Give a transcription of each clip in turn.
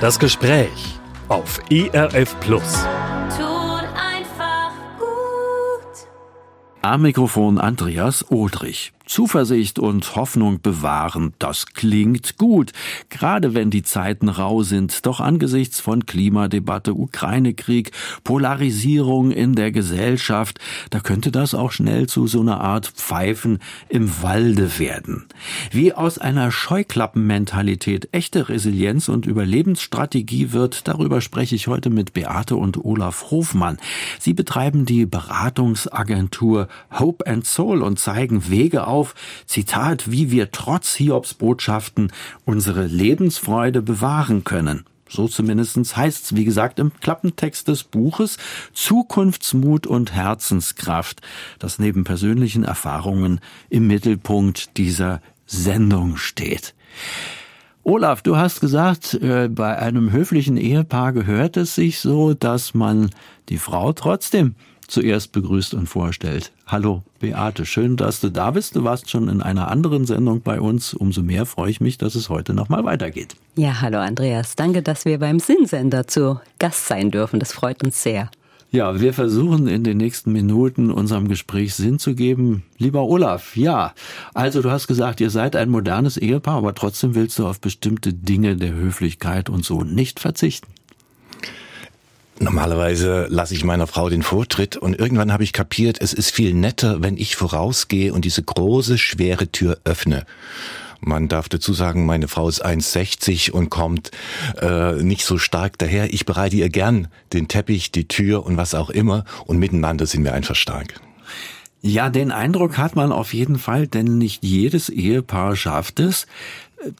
Das Gespräch auf ERF Plus. Tut einfach gut. Am Mikrofon Andreas Odrich. Zuversicht und Hoffnung bewahren, das klingt gut, gerade wenn die Zeiten rau sind. Doch angesichts von Klimadebatte, Ukraine-Krieg, Polarisierung in der Gesellschaft, da könnte das auch schnell zu so einer Art Pfeifen im Walde werden. Wie aus einer Scheuklappenmentalität echte Resilienz und Überlebensstrategie wird, darüber spreche ich heute mit Beate und Olaf Hofmann. Sie betreiben die Beratungsagentur Hope and Soul und zeigen Wege auf, auf, Zitat, wie wir trotz Hiobs Botschaften unsere Lebensfreude bewahren können. So zumindestens heißt's, wie gesagt, im Klappentext des Buches Zukunftsmut und Herzenskraft, das neben persönlichen Erfahrungen im Mittelpunkt dieser Sendung steht. Olaf, du hast gesagt, äh, bei einem höflichen Ehepaar gehört es sich so, dass man die Frau trotzdem zuerst begrüßt und vorstellt. Hallo Beate, schön, dass du da bist. Du warst schon in einer anderen Sendung bei uns. Umso mehr freue ich mich, dass es heute nochmal weitergeht. Ja, hallo Andreas. Danke, dass wir beim Sinnsender zu Gast sein dürfen. Das freut uns sehr. Ja, wir versuchen in den nächsten Minuten unserem Gespräch Sinn zu geben. Lieber Olaf, ja, also du hast gesagt, ihr seid ein modernes Ehepaar, aber trotzdem willst du auf bestimmte Dinge der Höflichkeit und so nicht verzichten. Normalerweise lasse ich meiner Frau den Vortritt und irgendwann habe ich kapiert, es ist viel netter, wenn ich vorausgehe und diese große, schwere Tür öffne. Man darf dazu sagen, meine Frau ist 1,60 und kommt äh, nicht so stark daher. Ich bereite ihr gern den Teppich, die Tür und was auch immer und miteinander sind wir einfach stark. Ja, den Eindruck hat man auf jeden Fall, denn nicht jedes Ehepaar schafft es,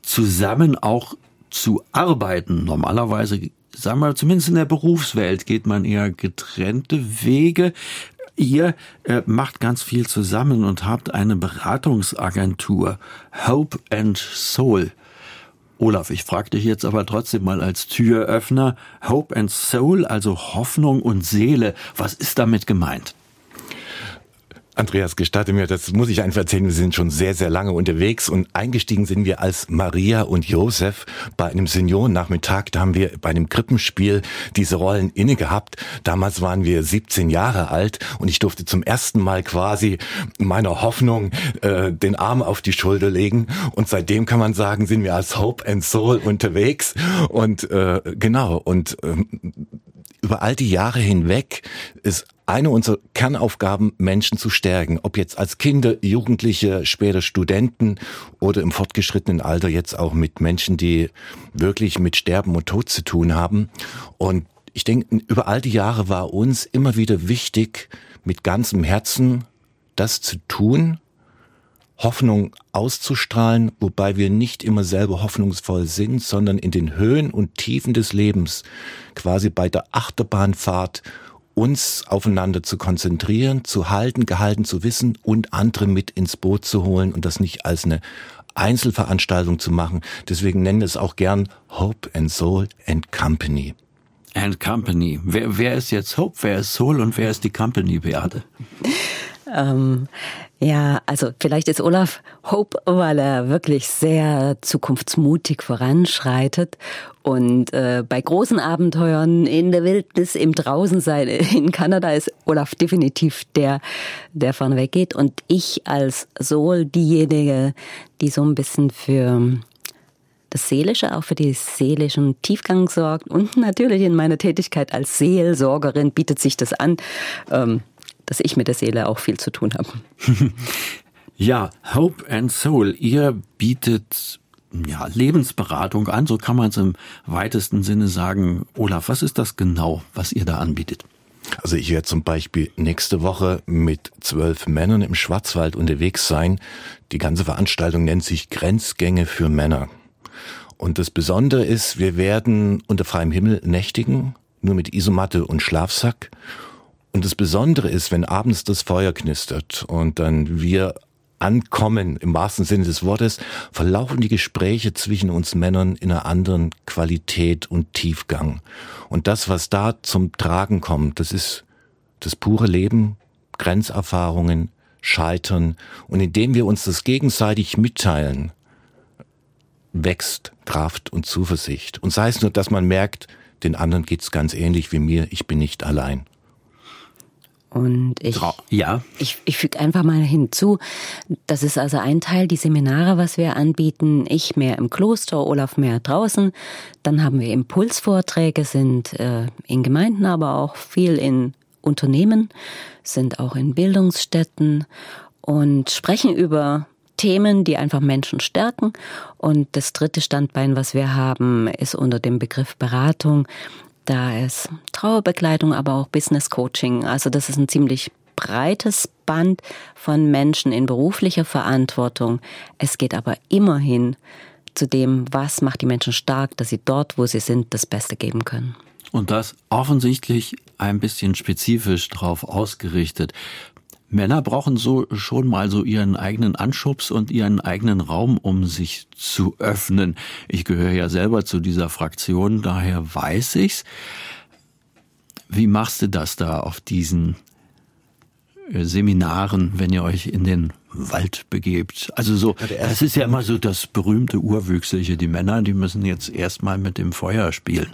zusammen auch zu arbeiten. Normalerweise sagen wir zumindest in der Berufswelt geht man eher getrennte Wege. Ihr äh, macht ganz viel zusammen und habt eine Beratungsagentur Hope and Soul. Olaf, ich frage dich jetzt aber trotzdem mal als Türöffner. Hope and Soul, also Hoffnung und Seele, was ist damit gemeint? Andreas, gestatte mir, das muss ich einfach erzählen, wir sind schon sehr, sehr lange unterwegs und eingestiegen sind wir als Maria und Josef bei einem Seniorennachmittag. Da haben wir bei einem Krippenspiel diese Rollen inne gehabt. Damals waren wir 17 Jahre alt und ich durfte zum ersten Mal quasi meiner Hoffnung äh, den Arm auf die Schulter legen und seitdem kann man sagen, sind wir als Hope and Soul unterwegs und äh, genau und äh, über all die Jahre hinweg ist eine unserer Kernaufgaben, Menschen zu stärken. Ob jetzt als Kinder, Jugendliche, später Studenten oder im fortgeschrittenen Alter jetzt auch mit Menschen, die wirklich mit Sterben und Tod zu tun haben. Und ich denke, über all die Jahre war uns immer wieder wichtig, mit ganzem Herzen das zu tun, Hoffnung auszustrahlen, wobei wir nicht immer selber hoffnungsvoll sind, sondern in den Höhen und Tiefen des Lebens, quasi bei der Achterbahnfahrt, uns aufeinander zu konzentrieren, zu halten, gehalten zu wissen und andere mit ins Boot zu holen und das nicht als eine Einzelveranstaltung zu machen. Deswegen nennen wir es auch gern Hope and Soul and Company. And Company. Wer, wer ist jetzt Hope, wer ist Soul und wer ist die Company, Beate? Ähm, ja, also vielleicht ist Olaf Hope, weil er wirklich sehr zukunftsmutig voranschreitet und äh, bei großen Abenteuern in der Wildnis, im Draußensein in Kanada ist Olaf definitiv der, der vorneweg geht und ich als Soul diejenige, die so ein bisschen für das Seelische, auch für die seelischen Tiefgang sorgt und natürlich in meiner Tätigkeit als Seelsorgerin bietet sich das an. Ähm, dass ich mit der Seele auch viel zu tun habe. ja, Hope and Soul, ihr bietet ja, Lebensberatung an, so kann man es im weitesten Sinne sagen. Olaf, was ist das genau, was ihr da anbietet? Also ich werde zum Beispiel nächste Woche mit zwölf Männern im Schwarzwald unterwegs sein. Die ganze Veranstaltung nennt sich Grenzgänge für Männer. Und das Besondere ist, wir werden unter freiem Himmel nächtigen, nur mit Isomatte und Schlafsack. Und das Besondere ist, wenn abends das Feuer knistert und dann wir ankommen, im wahrsten Sinne des Wortes, verlaufen die Gespräche zwischen uns Männern in einer anderen Qualität und Tiefgang. Und das, was da zum Tragen kommt, das ist das pure Leben, Grenzerfahrungen, Scheitern. Und indem wir uns das gegenseitig mitteilen, wächst Kraft und Zuversicht. Und sei es nur, dass man merkt, den anderen geht's ganz ähnlich wie mir, ich bin nicht allein. Und ich, ja. ich, ich füge einfach mal hinzu, das ist also ein Teil, die Seminare, was wir anbieten. Ich mehr im Kloster, Olaf mehr draußen. Dann haben wir Impulsvorträge, sind äh, in Gemeinden, aber auch viel in Unternehmen, sind auch in Bildungsstätten und sprechen über Themen, die einfach Menschen stärken. Und das dritte Standbein, was wir haben, ist unter dem Begriff Beratung. Da ist Trauerbekleidung, aber auch Business Coaching. Also das ist ein ziemlich breites Band von Menschen in beruflicher Verantwortung. Es geht aber immerhin zu dem, was macht die Menschen stark, dass sie dort, wo sie sind, das Beste geben können. Und das offensichtlich ein bisschen spezifisch darauf ausgerichtet. Männer brauchen so schon mal so ihren eigenen Anschubs und ihren eigenen Raum, um sich zu öffnen. Ich gehöre ja selber zu dieser Fraktion, daher weiß ich's. Wie machst du das da auf diesen äh, Seminaren, wenn ihr euch in den Wald begebt? Also so, das ist ja immer so das berühmte Urwüchsliche. Die Männer, die müssen jetzt erstmal mit dem Feuer spielen.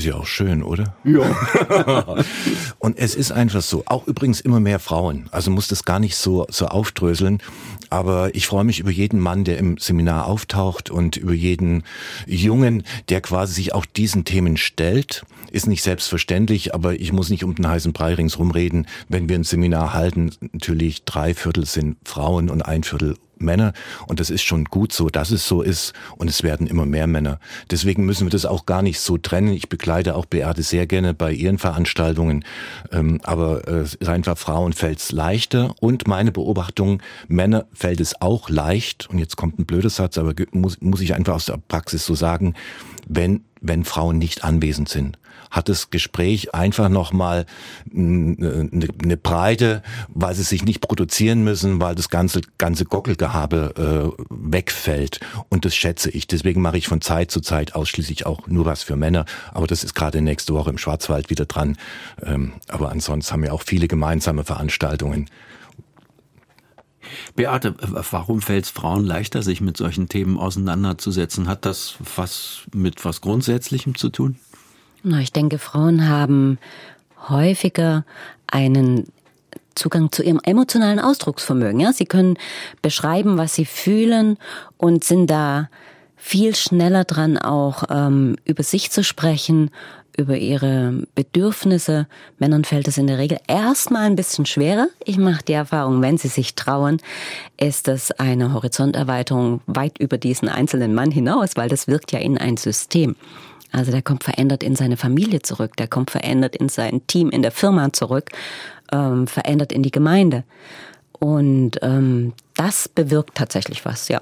Ist ja auch schön, oder? Ja. und es ist einfach so. Auch übrigens immer mehr Frauen. Also muss das gar nicht so, so aufdröseln. Aber ich freue mich über jeden Mann, der im Seminar auftaucht und über jeden Jungen, der quasi sich auch diesen Themen stellt. Ist nicht selbstverständlich, aber ich muss nicht um den heißen Brei ringsrum reden. Wenn wir ein Seminar halten, natürlich drei Viertel sind Frauen und ein Viertel Männer. Und das ist schon gut so, dass es so ist. Und es werden immer mehr Männer. Deswegen müssen wir das auch gar nicht so trennen. Ich begleite auch Beate sehr gerne bei ihren Veranstaltungen, ähm, aber äh, es ist einfach Frauen fällt es leichter. Und meine Beobachtung, Männer fällt es auch leicht. Und jetzt kommt ein blöder Satz, aber muss, muss ich einfach aus der Praxis so sagen, wenn wenn Frauen nicht anwesend sind hat das Gespräch einfach nochmal eine, eine Breite, weil sie sich nicht produzieren müssen, weil das ganze, ganze Gockelgehabe äh, wegfällt. Und das schätze ich. Deswegen mache ich von Zeit zu Zeit ausschließlich auch nur was für Männer. Aber das ist gerade nächste Woche im Schwarzwald wieder dran. Ähm, aber ansonsten haben wir auch viele gemeinsame Veranstaltungen. Beate, warum fällt es Frauen leichter, sich mit solchen Themen auseinanderzusetzen? Hat das was mit was Grundsätzlichem zu tun? Na, ich denke, Frauen haben häufiger einen Zugang zu ihrem emotionalen Ausdrucksvermögen. Ja, sie können beschreiben, was sie fühlen und sind da viel schneller dran, auch ähm, über sich zu sprechen, über ihre Bedürfnisse. Männern fällt es in der Regel erstmal ein bisschen schwerer. Ich mache die Erfahrung, wenn sie sich trauen, ist das eine Horizonterweiterung weit über diesen einzelnen Mann hinaus, weil das wirkt ja in ein System. Also der kommt verändert in seine Familie zurück, der kommt verändert in sein Team, in der Firma zurück, ähm, verändert in die Gemeinde. Und ähm, das bewirkt tatsächlich was, ja.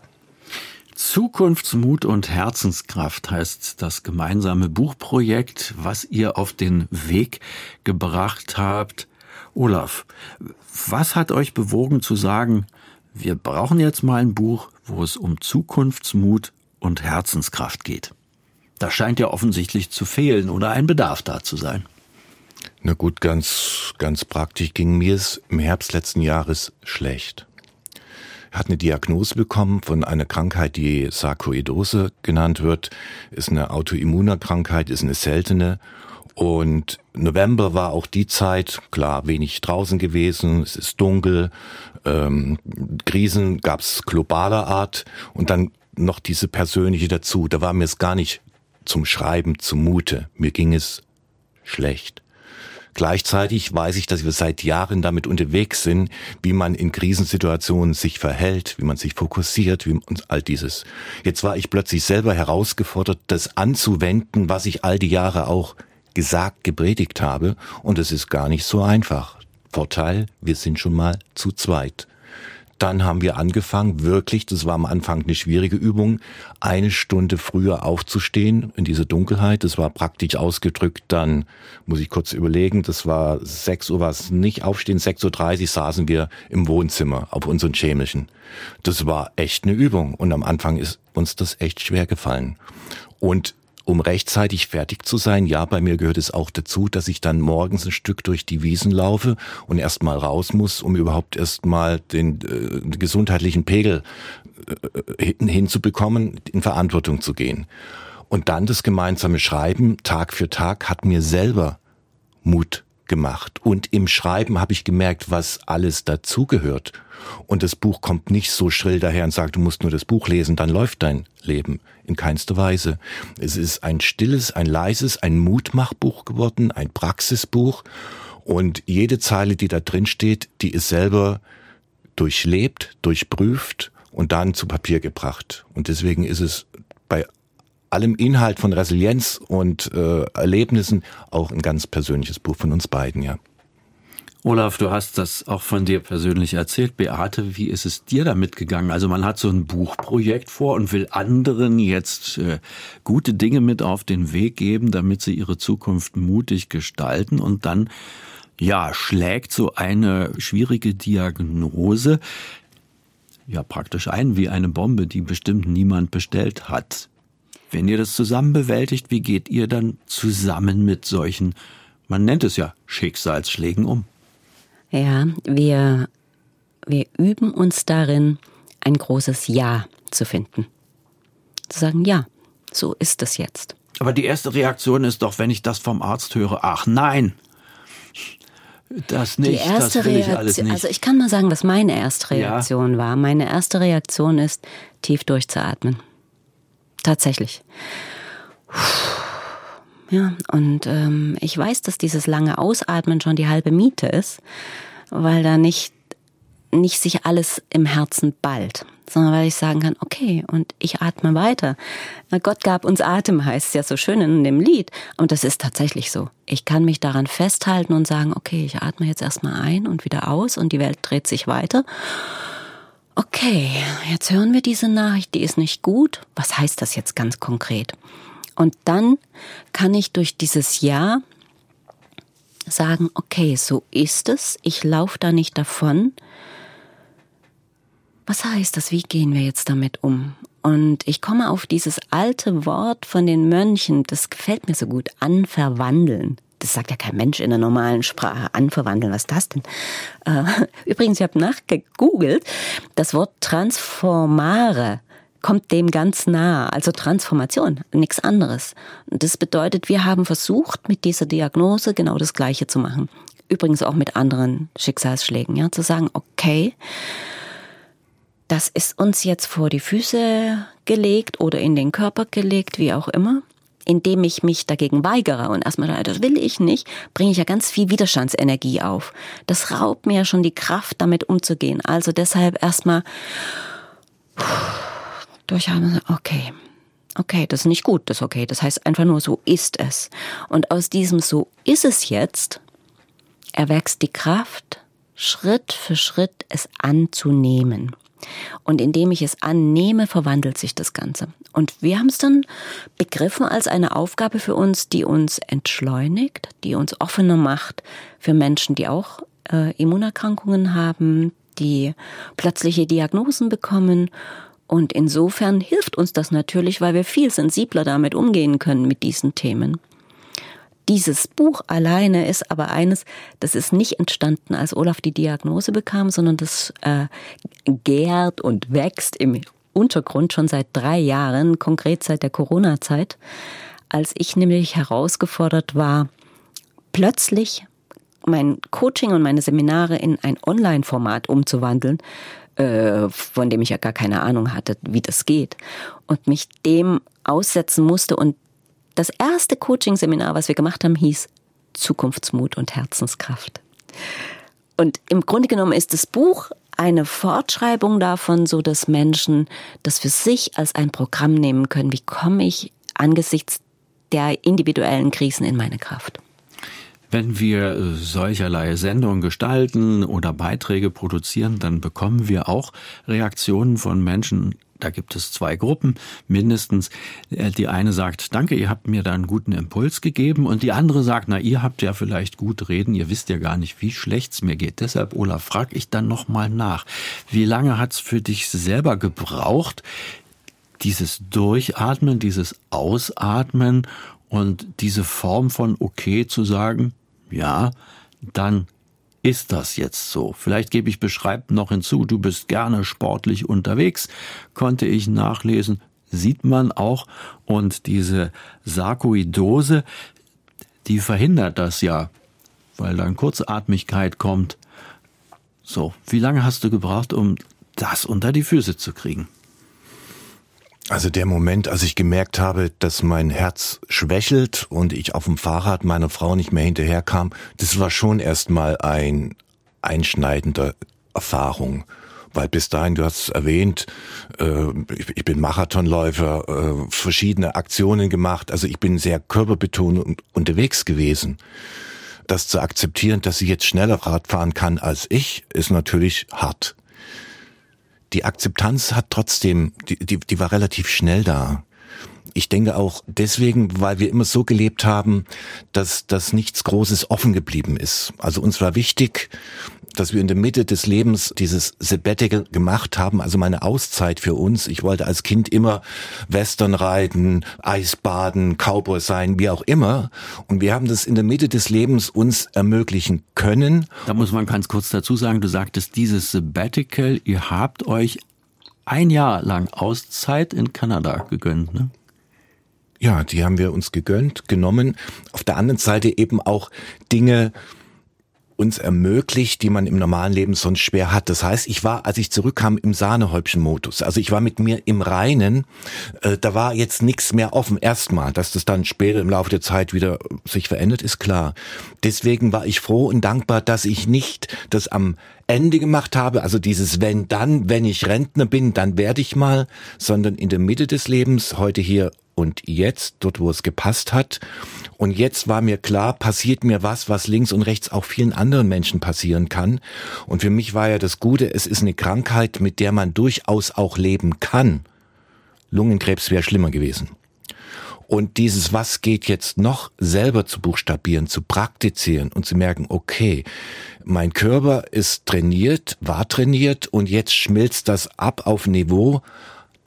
Zukunftsmut und Herzenskraft heißt das gemeinsame Buchprojekt, was ihr auf den Weg gebracht habt. Olaf, was hat euch bewogen zu sagen, wir brauchen jetzt mal ein Buch, wo es um Zukunftsmut und Herzenskraft geht? Da scheint ja offensichtlich zu fehlen oder ein Bedarf da zu sein. Na gut, ganz, ganz praktisch ging mir es im Herbst letzten Jahres schlecht. Hat eine Diagnose bekommen von einer Krankheit, die Sarkoidose genannt wird. Ist eine Autoimmunerkrankheit, ist eine seltene. Und November war auch die Zeit, klar, wenig draußen gewesen, es ist dunkel, ähm, Krisen gab's globaler Art und dann noch diese persönliche dazu. Da war mir es gar nicht zum Schreiben zumute. Mir ging es schlecht. Gleichzeitig weiß ich, dass wir seit Jahren damit unterwegs sind, wie man in Krisensituationen sich verhält, wie man sich fokussiert, wie und all dieses. Jetzt war ich plötzlich selber herausgefordert, das anzuwenden, was ich all die Jahre auch gesagt, gepredigt habe. Und es ist gar nicht so einfach. Vorteil, wir sind schon mal zu zweit. Dann haben wir angefangen, wirklich, das war am Anfang eine schwierige Übung, eine Stunde früher aufzustehen in diese Dunkelheit. Das war praktisch ausgedrückt, dann muss ich kurz überlegen, das war 6 Uhr, war es nicht aufstehen, 6.30 Uhr saßen wir im Wohnzimmer auf unseren chemischen. Das war echt eine Übung und am Anfang ist uns das echt schwer gefallen. Und um rechtzeitig fertig zu sein. Ja, bei mir gehört es auch dazu, dass ich dann morgens ein Stück durch die Wiesen laufe und erstmal raus muss, um überhaupt erstmal den äh, gesundheitlichen Pegel äh, hinzubekommen, in Verantwortung zu gehen. Und dann das gemeinsame Schreiben Tag für Tag hat mir selber Mut gemacht. Und im Schreiben habe ich gemerkt, was alles dazugehört. Und das Buch kommt nicht so schrill daher und sagt, du musst nur das Buch lesen, dann läuft dein Leben. In keinster Weise. Es ist ein stilles, ein leises, ein Mutmachbuch geworden, ein Praxisbuch. Und jede Zeile, die da drin steht, die ist selber durchlebt, durchprüft und dann zu Papier gebracht. Und deswegen ist es allem Inhalt von Resilienz und äh, Erlebnissen auch ein ganz persönliches Buch von uns beiden, ja. Olaf, du hast das auch von dir persönlich erzählt. Beate, wie ist es dir damit gegangen? Also man hat so ein Buchprojekt vor und will anderen jetzt äh, gute Dinge mit auf den Weg geben, damit sie ihre Zukunft mutig gestalten und dann ja, schlägt so eine schwierige Diagnose ja praktisch ein wie eine Bombe, die bestimmt niemand bestellt hat. Wenn ihr das zusammen bewältigt, wie geht ihr dann zusammen mit solchen, man nennt es ja Schicksalsschlägen um? Ja, wir, wir üben uns darin, ein großes Ja zu finden. Zu sagen, ja, so ist es jetzt. Aber die erste Reaktion ist doch, wenn ich das vom Arzt höre, ach nein, das nicht, die erste das will Reaktion, ich alles nicht. also ich kann mal sagen, was meine erste Reaktion ja. war. Meine erste Reaktion ist, tief durchzuatmen. Tatsächlich. Ja, und ähm, ich weiß, dass dieses lange Ausatmen schon die halbe Miete ist, weil da nicht, nicht sich alles im Herzen ballt sondern weil ich sagen kann, okay, und ich atme weiter. Gott gab uns Atem, heißt es ja so schön in dem Lied. Und das ist tatsächlich so. Ich kann mich daran festhalten und sagen, okay, ich atme jetzt erstmal ein und wieder aus und die Welt dreht sich weiter. Okay, jetzt hören wir diese Nachricht, die ist nicht gut. Was heißt das jetzt ganz konkret? Und dann kann ich durch dieses Ja sagen, okay, so ist es, ich laufe da nicht davon, was heißt das? Wie gehen wir jetzt damit um? Und ich komme auf dieses alte Wort von den Mönchen, das gefällt mir so gut, anverwandeln. Das sagt ja kein Mensch in der normalen Sprache. Anverwandeln, was ist das denn? Äh, übrigens, ich habe nachgegoogelt, das Wort transformare kommt dem ganz nah, also Transformation, nichts anderes. Das bedeutet, wir haben versucht, mit dieser Diagnose genau das Gleiche zu machen. Übrigens auch mit anderen Schicksalsschlägen, ja, zu sagen, okay, das ist uns jetzt vor die Füße gelegt oder in den Körper gelegt, wie auch immer. Indem ich mich dagegen weigere und erstmal das will ich nicht, bringe ich ja ganz viel Widerstandsenergie auf. Das raubt mir ja schon die Kraft, damit umzugehen. Also deshalb erstmal durchhaben, okay, okay, das ist nicht gut, das ist okay. Das heißt einfach nur, so ist es. Und aus diesem so ist es jetzt erwächst die Kraft, Schritt für Schritt es anzunehmen. Und indem ich es annehme, verwandelt sich das Ganze. Und wir haben es dann begriffen als eine Aufgabe für uns, die uns entschleunigt, die uns offener macht für Menschen, die auch äh, Immunerkrankungen haben, die plötzliche Diagnosen bekommen. Und insofern hilft uns das natürlich, weil wir viel sensibler damit umgehen können mit diesen Themen. Dieses Buch alleine ist aber eines, das ist nicht entstanden, als Olaf die Diagnose bekam, sondern das äh, gärt und wächst im Untergrund schon seit drei Jahren, konkret seit der Corona-Zeit, als ich nämlich herausgefordert war, plötzlich mein Coaching und meine Seminare in ein Online-Format umzuwandeln, äh, von dem ich ja gar keine Ahnung hatte, wie das geht, und mich dem aussetzen musste und das erste Coaching-Seminar, was wir gemacht haben, hieß Zukunftsmut und Herzenskraft. Und im Grunde genommen ist das Buch eine Fortschreibung davon, so dass Menschen das für sich als ein Programm nehmen können. Wie komme ich angesichts der individuellen Krisen in meine Kraft? Wenn wir solcherlei Sendungen gestalten oder Beiträge produzieren, dann bekommen wir auch Reaktionen von Menschen da gibt es zwei Gruppen mindestens. Äh, die eine sagt, danke, ihr habt mir da einen guten Impuls gegeben und die andere sagt, na, ihr habt ja vielleicht gut reden, ihr wisst ja gar nicht, wie schlecht's mir geht. Deshalb, Olaf, frag ich dann nochmal nach. Wie lange hat's für dich selber gebraucht, dieses Durchatmen, dieses Ausatmen und diese Form von okay zu sagen, ja, dann ist das jetzt so? Vielleicht gebe ich beschreibt noch hinzu, du bist gerne sportlich unterwegs, konnte ich nachlesen, sieht man auch. Und diese Sarkoidose, die verhindert das ja, weil dann Kurzatmigkeit kommt. So, wie lange hast du gebraucht, um das unter die Füße zu kriegen? Also der Moment, als ich gemerkt habe, dass mein Herz schwächelt und ich auf dem Fahrrad meiner Frau nicht mehr hinterherkam, das war schon erstmal ein einschneidender Erfahrung. Weil bis dahin, du hast es erwähnt, äh, ich, bin Marathonläufer, äh, verschiedene Aktionen gemacht, also ich bin sehr körperbetont unterwegs gewesen. Das zu akzeptieren, dass sie jetzt schneller Rad fahren kann als ich, ist natürlich hart die Akzeptanz hat trotzdem, die, die, die war relativ schnell da. Ich denke auch deswegen, weil wir immer so gelebt haben, dass, dass nichts Großes offen geblieben ist. Also uns war wichtig, dass wir in der Mitte des Lebens dieses Sabbatical gemacht haben, also meine Auszeit für uns. Ich wollte als Kind immer Western reiten, Eisbaden, Cowboy sein, wie auch immer. Und wir haben das in der Mitte des Lebens uns ermöglichen können. Da muss man ganz kurz dazu sagen, du sagtest dieses Sabbatical, ihr habt euch ein Jahr lang Auszeit in Kanada gegönnt, ne? Ja, die haben wir uns gegönnt, genommen. Auf der anderen Seite eben auch Dinge, uns ermöglicht, die man im normalen Leben sonst schwer hat. Das heißt, ich war, als ich zurückkam, im Sahnehäubchen-Modus. Also ich war mit mir im Reinen. Äh, da war jetzt nichts mehr offen. Erstmal, dass das dann später im Laufe der Zeit wieder sich verändert, ist klar. Deswegen war ich froh und dankbar, dass ich nicht das am Ende gemacht habe, also dieses wenn dann, wenn ich Rentner bin, dann werde ich mal, sondern in der Mitte des Lebens, heute hier und jetzt, dort wo es gepasst hat. Und jetzt war mir klar, passiert mir was, was links und rechts auch vielen anderen Menschen passieren kann. Und für mich war ja das Gute, es ist eine Krankheit, mit der man durchaus auch leben kann. Lungenkrebs wäre schlimmer gewesen. Und dieses Was geht jetzt noch selber zu buchstabieren, zu praktizieren und zu merken, okay, mein Körper ist trainiert, war trainiert und jetzt schmilzt das ab auf Niveau,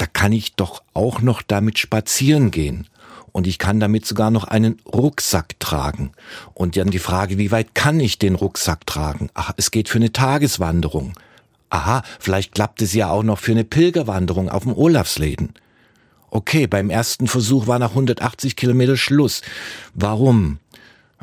da kann ich doch auch noch damit spazieren gehen. Und ich kann damit sogar noch einen Rucksack tragen. Und dann die Frage, wie weit kann ich den Rucksack tragen? Ach, es geht für eine Tageswanderung. Aha, vielleicht klappt es ja auch noch für eine Pilgerwanderung auf dem Olafsläden. Okay, beim ersten Versuch war nach 180 Kilometer Schluss. Warum?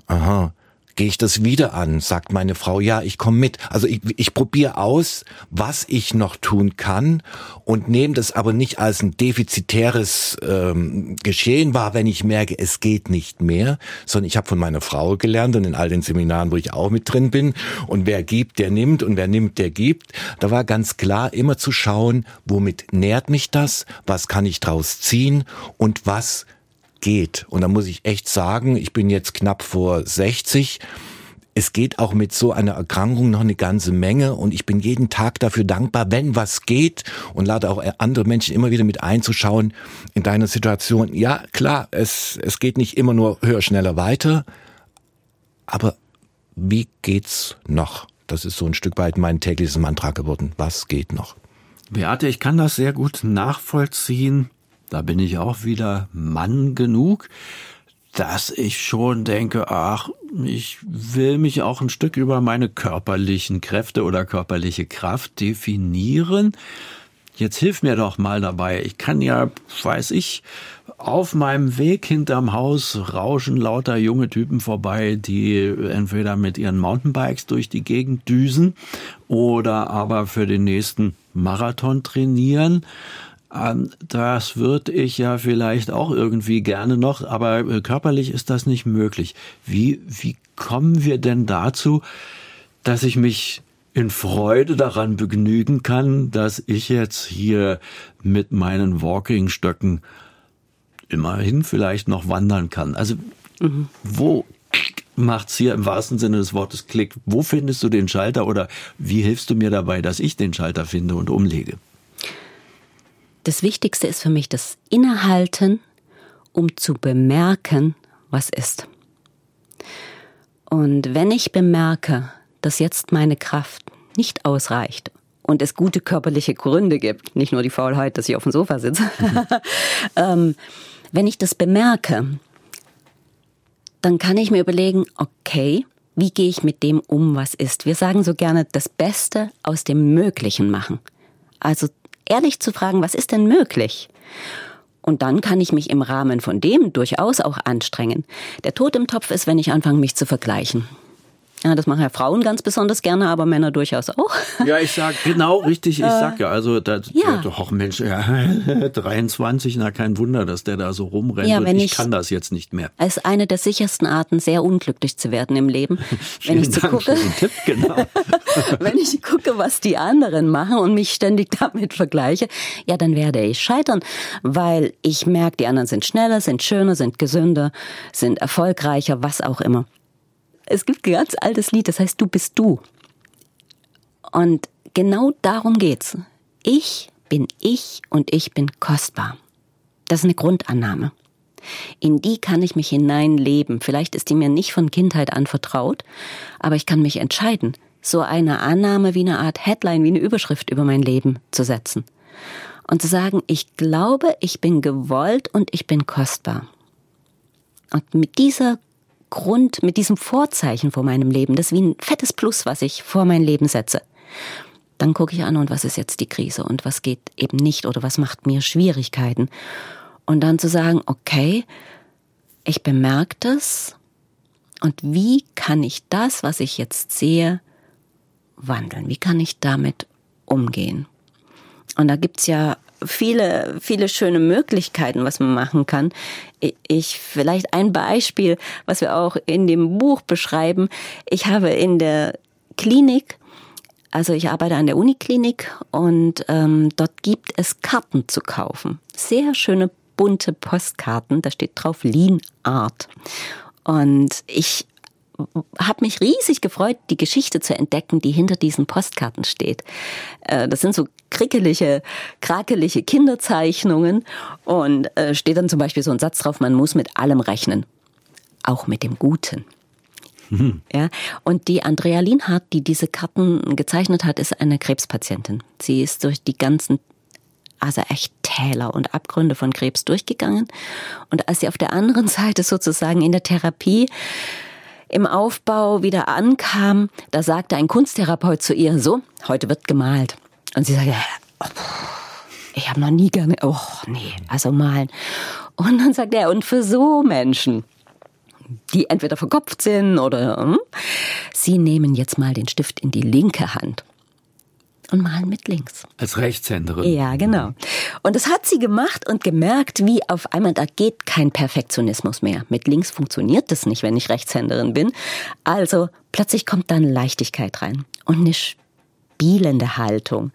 Aha, gehe ich das wieder an, sagt meine Frau, ja, ich komme mit. Also ich, ich probiere aus, was ich noch tun kann und nehme das aber nicht als ein defizitäres ähm, Geschehen wahr, wenn ich merke, es geht nicht mehr, sondern ich habe von meiner Frau gelernt und in all den Seminaren, wo ich auch mit drin bin und wer gibt, der nimmt und wer nimmt, der gibt. Da war ganz klar immer zu schauen, womit nährt mich das, was kann ich draus ziehen und was geht. Und da muss ich echt sagen, ich bin jetzt knapp vor 60. Es geht auch mit so einer Erkrankung noch eine ganze Menge und ich bin jeden Tag dafür dankbar, wenn was geht und lade auch andere Menschen immer wieder mit einzuschauen in deiner Situation. Ja, klar, es, es geht nicht immer nur höher, schneller, weiter, aber wie geht's noch? Das ist so ein Stück weit mein tägliches Mantra geworden. Was geht noch? Beate, ich kann das sehr gut nachvollziehen. Da bin ich auch wieder Mann genug, dass ich schon denke, ach, ich will mich auch ein Stück über meine körperlichen Kräfte oder körperliche Kraft definieren. Jetzt hilf mir doch mal dabei. Ich kann ja, weiß ich, auf meinem Weg hinterm Haus rauschen lauter junge Typen vorbei, die entweder mit ihren Mountainbikes durch die Gegend düsen oder aber für den nächsten Marathon trainieren. Ähm, das würde ich ja vielleicht auch irgendwie gerne noch, aber äh, körperlich ist das nicht möglich. Wie, wie kommen wir denn dazu, dass ich mich in Freude daran begnügen kann, dass ich jetzt hier mit meinen Walking-Stöcken immerhin vielleicht noch wandern kann? Also, mhm. wo macht's hier im wahrsten Sinne des Wortes Klick? Wo findest du den Schalter oder wie hilfst du mir dabei, dass ich den Schalter finde und umlege? Das Wichtigste ist für mich das Innehalten, um zu bemerken, was ist. Und wenn ich bemerke, dass jetzt meine Kraft nicht ausreicht und es gute körperliche Gründe gibt, nicht nur die Faulheit, dass ich auf dem Sofa sitze, ähm, wenn ich das bemerke, dann kann ich mir überlegen, okay, wie gehe ich mit dem um, was ist. Wir sagen so gerne, das Beste aus dem Möglichen machen. Also ehrlich zu fragen, was ist denn möglich? Und dann kann ich mich im Rahmen von dem durchaus auch anstrengen. Der Tod im Topf ist, wenn ich anfange, mich zu vergleichen. Ja, das machen ja Frauen ganz besonders gerne, aber Männer durchaus auch. Ja, ich sag genau richtig, ich Äh, sag ja, also da, ja. doch Mensch, ja, 23, na kein Wunder, dass der da so rumrennt Ja, und wenn ich, ich- kann das jetzt nicht mehr. Es ist eine der sichersten Arten, sehr unglücklich zu werden im Leben. Wenn ich so Dank gucke, Tipp, genau. wenn ich gucke, was die anderen machen und mich ständig damit vergleiche, ja, dann werde ich scheitern, weil ich merke, die anderen sind schneller, sind schöner, sind gesünder, sind erfolgreicher, was auch immer. Es gibt ein ganz altes Lied, das heißt Du bist du. Und genau darum geht's. Ich bin ich und ich bin kostbar. Das ist eine Grundannahme. In die kann ich mich hineinleben. Vielleicht ist die mir nicht von Kindheit an vertraut, aber ich kann mich entscheiden, so eine Annahme wie eine Art Headline, wie eine Überschrift über mein Leben zu setzen. Und zu sagen, ich glaube, ich bin gewollt und ich bin kostbar. Und mit dieser Grund, mit diesem Vorzeichen vor meinem Leben, das ist wie ein fettes Plus, was ich vor mein Leben setze. Dann gucke ich an, und was ist jetzt die Krise und was geht eben nicht oder was macht mir Schwierigkeiten. Und dann zu sagen, okay, ich bemerke das und wie kann ich das, was ich jetzt sehe, wandeln? Wie kann ich damit umgehen? Und da gibt's ja viele, viele schöne Möglichkeiten, was man machen kann. Ich, vielleicht ein Beispiel, was wir auch in dem Buch beschreiben. Ich habe in der Klinik, also ich arbeite an der Uniklinik und ähm, dort gibt es Karten zu kaufen. Sehr schöne bunte Postkarten, da steht drauf Lean Art. Und ich habe mich riesig gefreut, die Geschichte zu entdecken, die hinter diesen Postkarten steht. Äh, Das sind so krickelige, krakelige Kinderzeichnungen und äh, steht dann zum Beispiel so ein Satz drauf, man muss mit allem rechnen, auch mit dem Guten. Ja, und die Andrea Lienhardt, die diese Karten gezeichnet hat, ist eine Krebspatientin. Sie ist durch die ganzen also echt Täler und Abgründe von Krebs durchgegangen. Und als sie auf der anderen Seite sozusagen in der Therapie im Aufbau wieder ankam, da sagte ein Kunsttherapeut zu ihr, so, heute wird gemalt. Und sie sagte, oh, ich habe noch nie gerne, oh nee, also malen. Und dann sagt er, und für so Menschen, die entweder verkopft sind oder, hm, sie nehmen jetzt mal den Stift in die linke Hand und malen mit links. Als Rechtshänderin. Ja, genau. Und das hat sie gemacht und gemerkt, wie auf einmal, da geht kein Perfektionismus mehr. Mit links funktioniert das nicht, wenn ich Rechtshänderin bin. Also plötzlich kommt dann Leichtigkeit rein und eine spielende Haltung.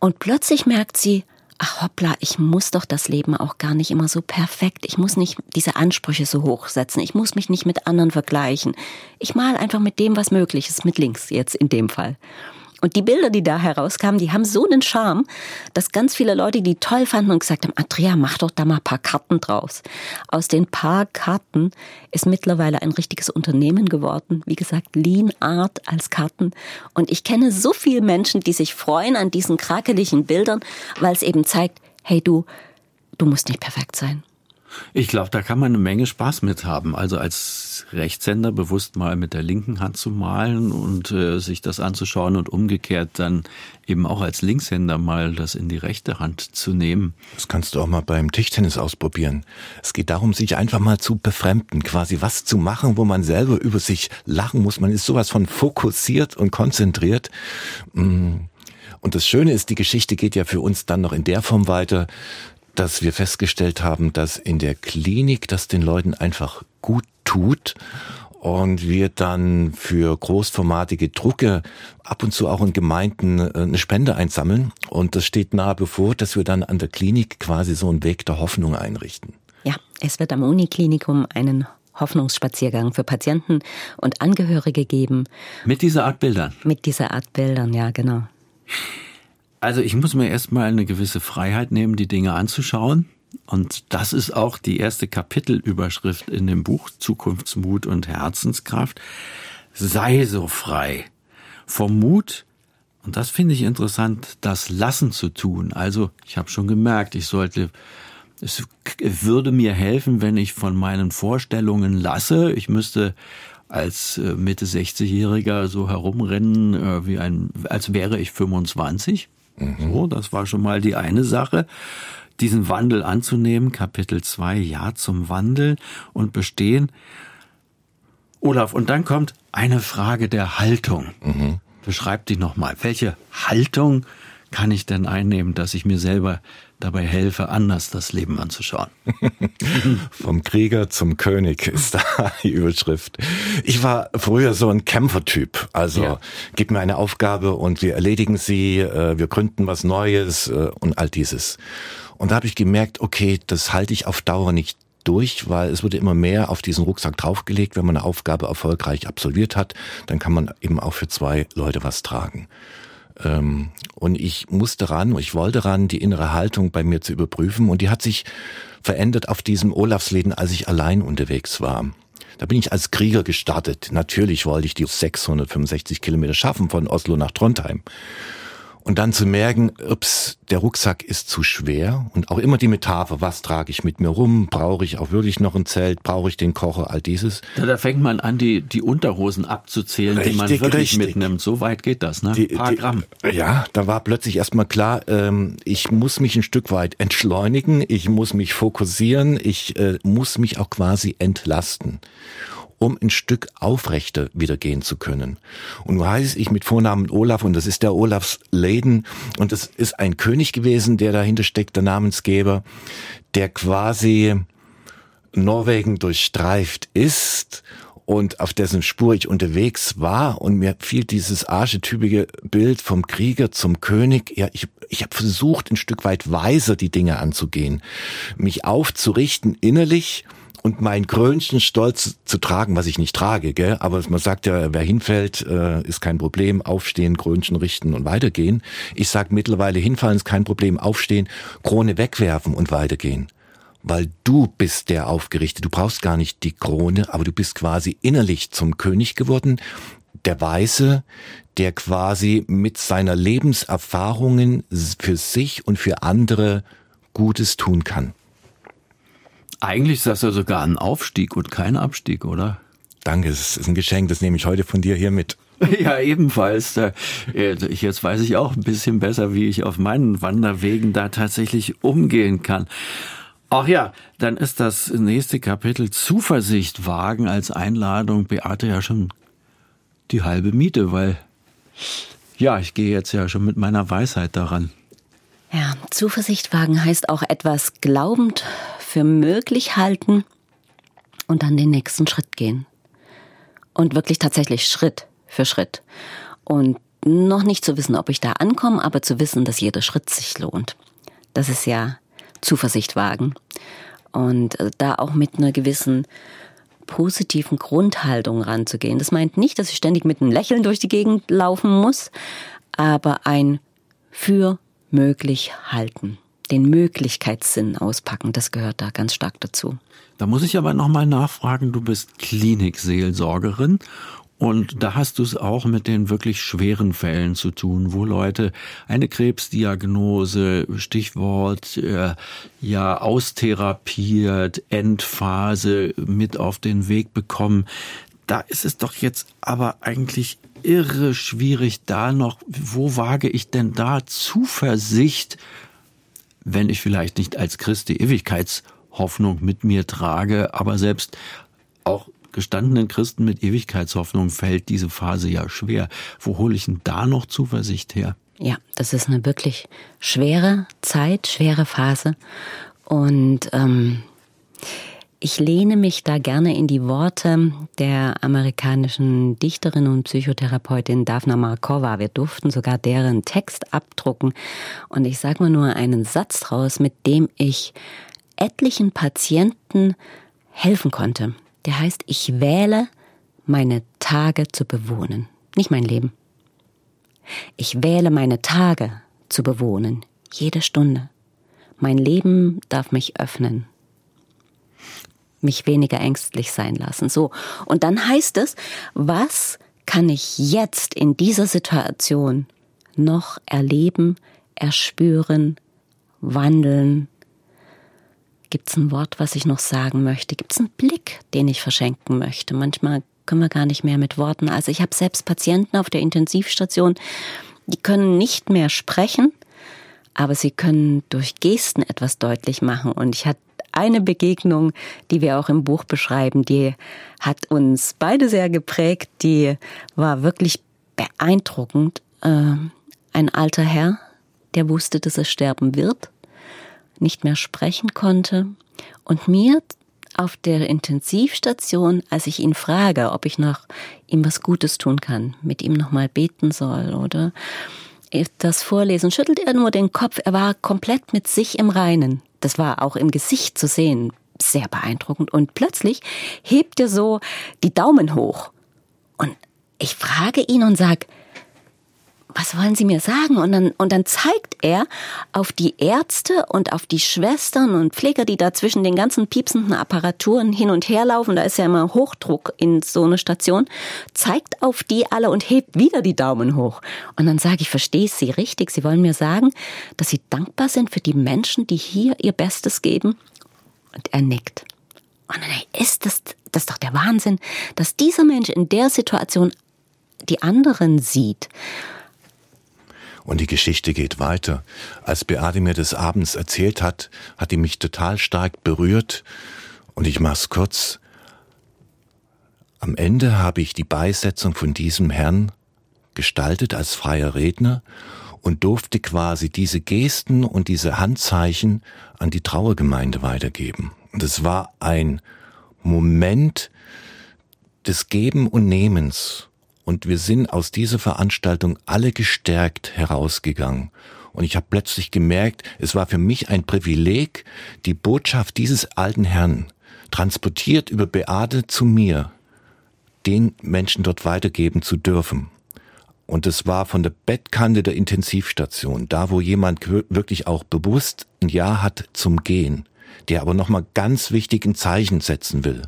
Und plötzlich merkt sie, ach hoppla, ich muss doch das Leben auch gar nicht immer so perfekt. Ich muss nicht diese Ansprüche so hoch setzen. Ich muss mich nicht mit anderen vergleichen. Ich mal einfach mit dem, was möglich ist, mit links jetzt in dem Fall. Und die Bilder, die da herauskamen, die haben so einen Charme, dass ganz viele Leute die toll fanden und gesagt haben, Andrea, mach doch da mal paar Karten draus. Aus den paar Karten ist mittlerweile ein richtiges Unternehmen geworden. Wie gesagt, Lean Art als Karten. Und ich kenne so viele Menschen, die sich freuen an diesen krakeligen Bildern, weil es eben zeigt, hey du, du musst nicht perfekt sein. Ich glaube, da kann man eine Menge Spaß mit haben. Also als Rechtshänder bewusst mal mit der linken Hand zu malen und äh, sich das anzuschauen und umgekehrt dann eben auch als Linkshänder mal das in die rechte Hand zu nehmen. Das kannst du auch mal beim Tischtennis ausprobieren. Es geht darum, sich einfach mal zu befremden, quasi was zu machen, wo man selber über sich lachen muss. Man ist sowas von fokussiert und konzentriert. Mm. Und das Schöne ist, die Geschichte geht ja für uns dann noch in der Form weiter, dass wir festgestellt haben, dass in der Klinik das den Leuten einfach gut tut und wir dann für großformatige Drucke ab und zu auch in Gemeinden äh, eine Spende einsammeln und das steht nahe bevor, dass wir dann an der Klinik quasi so einen Weg der Hoffnung einrichten. Ja, es wird am Uniklinikum einen Hoffnungsspaziergang für Patienten und Angehörige geben Mit dieser Art Bildern. mit dieser Art Bildern, ja, genau. Also ich muss mir erstmal eine gewisse Freiheit nehmen, die Dinge anzuschauen. Und das ist auch die erste Kapitelüberschrift in dem Buch Zukunftsmut und Herzenskraft. Sei so frei. Vom Mut, und das finde ich interessant, das Lassen zu tun. Also ich habe schon gemerkt, ich sollte, es würde mir helfen, wenn ich von meinen Vorstellungen lasse. Ich müsste als äh, Mitte 60-Jähriger so herumrennen, äh, wie ein, als wäre ich 25. Mhm. So, das war schon mal die eine Sache. Diesen Wandel anzunehmen, Kapitel 2, Ja zum Wandel und Bestehen. Olaf, und dann kommt eine Frage der Haltung. Mhm. Beschreib die nochmal. Welche Haltung kann ich denn einnehmen, dass ich mir selber dabei helfe, anders das Leben anzuschauen. Vom Krieger zum König ist da die Überschrift. Ich war früher so ein Kämpfertyp. Also ja. gib mir eine Aufgabe und wir erledigen sie, äh, wir gründen was Neues äh, und all dieses. Und da habe ich gemerkt, okay, das halte ich auf Dauer nicht durch, weil es wurde immer mehr auf diesen Rucksack draufgelegt. Wenn man eine Aufgabe erfolgreich absolviert hat, dann kann man eben auch für zwei Leute was tragen. Ähm, und ich musste ran, ich wollte ran, die innere Haltung bei mir zu überprüfen. Und die hat sich verändert auf diesem Olafsläden, als ich allein unterwegs war. Da bin ich als Krieger gestartet. Natürlich wollte ich die 665 Kilometer schaffen von Oslo nach Trondheim. Und dann zu merken, ups, der Rucksack ist zu schwer. Und auch immer die Metapher, was trage ich mit mir rum? Brauche ich auch wirklich noch ein Zelt? Brauche ich den Kocher? All dieses. Ja, da fängt man an, die, die Unterhosen abzuzählen, richtig, die man wirklich richtig. mitnimmt. So weit geht das, ne? Die, ein paar die, Gramm. Ja, da war plötzlich erstmal klar, ähm, ich muss mich ein Stück weit entschleunigen, ich muss mich fokussieren, ich äh, muss mich auch quasi entlasten um ein Stück aufrechter wieder gehen zu können. Und nun heiße ich mit Vornamen Olaf und das ist der Olafs Leden und das ist ein König gewesen, der dahinter steckt, der Namensgeber, der quasi Norwegen durchstreift ist und auf dessen Spur ich unterwegs war und mir fiel dieses archetypische Bild vom Krieger zum König. Ja, ich, ich habe versucht, ein Stück weit weiser die Dinge anzugehen, mich aufzurichten innerlich und mein Krönchen stolz zu tragen, was ich nicht trage, gell? aber man sagt ja, wer hinfällt, äh, ist kein Problem, aufstehen, Krönchen richten und weitergehen. Ich sag mittlerweile, hinfallen ist kein Problem, aufstehen, Krone wegwerfen und weitergehen. Weil du bist der Aufgerichtete, du brauchst gar nicht die Krone, aber du bist quasi innerlich zum König geworden, der Weise, der quasi mit seiner Lebenserfahrungen für sich und für andere Gutes tun kann. Eigentlich ist das ja sogar ein Aufstieg und kein Abstieg, oder? Danke, es ist ein Geschenk, das nehme ich heute von dir hier mit. Ja, ebenfalls. Äh, jetzt weiß ich auch ein bisschen besser, wie ich auf meinen Wanderwegen da tatsächlich umgehen kann. Ach ja, dann ist das nächste Kapitel Zuversicht wagen als Einladung. Beate ja schon die halbe Miete, weil ja, ich gehe jetzt ja schon mit meiner Weisheit daran. Ja, Zuversicht wagen heißt auch etwas glaubend für möglich halten und dann den nächsten Schritt gehen. Und wirklich tatsächlich Schritt für Schritt. Und noch nicht zu wissen, ob ich da ankomme, aber zu wissen, dass jeder Schritt sich lohnt. Das ist ja Zuversicht wagen. Und äh, da auch mit einer gewissen positiven Grundhaltung ranzugehen. Das meint nicht, dass ich ständig mit einem Lächeln durch die Gegend laufen muss, aber ein für möglich halten den Möglichkeitssinn auspacken, das gehört da ganz stark dazu. Da muss ich aber nochmal nachfragen, du bist Klinikseelsorgerin und da hast du es auch mit den wirklich schweren Fällen zu tun, wo Leute eine Krebsdiagnose, Stichwort, äh, ja, austherapiert, Endphase mit auf den Weg bekommen. Da ist es doch jetzt aber eigentlich irre schwierig, da noch, wo wage ich denn da Zuversicht wenn ich vielleicht nicht als Christ die Ewigkeitshoffnung mit mir trage, aber selbst auch gestandenen Christen mit Ewigkeitshoffnung fällt diese Phase ja schwer. Wo hole ich denn da noch Zuversicht her? Ja, das ist eine wirklich schwere Zeit, schwere Phase. Und ähm, ich lehne mich da gerne in die Worte der amerikanischen Dichterin und Psychotherapeutin Daphna Markova. Wir durften sogar deren Text abdrucken. Und ich sage mal nur einen Satz draus, mit dem ich etlichen Patienten helfen konnte. Der heißt, ich wähle meine Tage zu bewohnen, nicht mein Leben. Ich wähle meine Tage zu bewohnen, jede Stunde. Mein Leben darf mich öffnen, mich weniger ängstlich sein lassen. So. Und dann heißt es, was kann ich jetzt in dieser Situation noch erleben, erspüren, wandeln? Gibt es ein Wort, was ich noch sagen möchte? Gibt es einen Blick, den ich verschenken möchte? Manchmal können wir gar nicht mehr mit Worten. Also ich habe selbst Patienten auf der Intensivstation, die können nicht mehr sprechen, aber sie können durch Gesten etwas deutlich machen. Und ich hatte eine Begegnung, die wir auch im Buch beschreiben, die hat uns beide sehr geprägt. Die war wirklich beeindruckend. Äh, ein alter Herr, der wusste, dass er sterben wird, nicht mehr sprechen konnte und mir auf der Intensivstation, als ich ihn frage, ob ich noch ihm was Gutes tun kann, mit ihm nochmal beten soll oder das vorlesen, schüttelt er nur den Kopf. Er war komplett mit sich im Reinen. Das war auch im Gesicht zu sehen. Sehr beeindruckend. Und plötzlich hebt er so die Daumen hoch. Und ich frage ihn und sag, was wollen Sie mir sagen? Und dann, und dann zeigt er auf die Ärzte und auf die Schwestern und Pfleger, die da zwischen den ganzen piepsenden Apparaturen hin und her laufen. Da ist ja immer Hochdruck in so eine Station. Zeigt auf die alle und hebt wieder die Daumen hoch. Und dann sage ich, verstehe Sie richtig? Sie wollen mir sagen, dass Sie dankbar sind für die Menschen, die hier ihr Bestes geben? Und er nickt. Und dann ist das, das ist doch der Wahnsinn, dass dieser Mensch in der Situation die anderen sieht. Und die Geschichte geht weiter. Als Beate mir des Abends erzählt hat, hat die mich total stark berührt. Und ich mach's kurz. Am Ende habe ich die Beisetzung von diesem Herrn gestaltet als freier Redner und durfte quasi diese Gesten und diese Handzeichen an die Trauergemeinde weitergeben. Und es war ein Moment des Geben und Nehmens und wir sind aus dieser Veranstaltung alle gestärkt herausgegangen. Und ich habe plötzlich gemerkt, es war für mich ein Privileg, die Botschaft dieses alten Herrn transportiert über Beate zu mir, den Menschen dort weitergeben zu dürfen. Und es war von der Bettkante der Intensivstation, da wo jemand wirklich auch bewusst ein Ja hat zum Gehen der aber nochmal ganz wichtig ein Zeichen setzen will.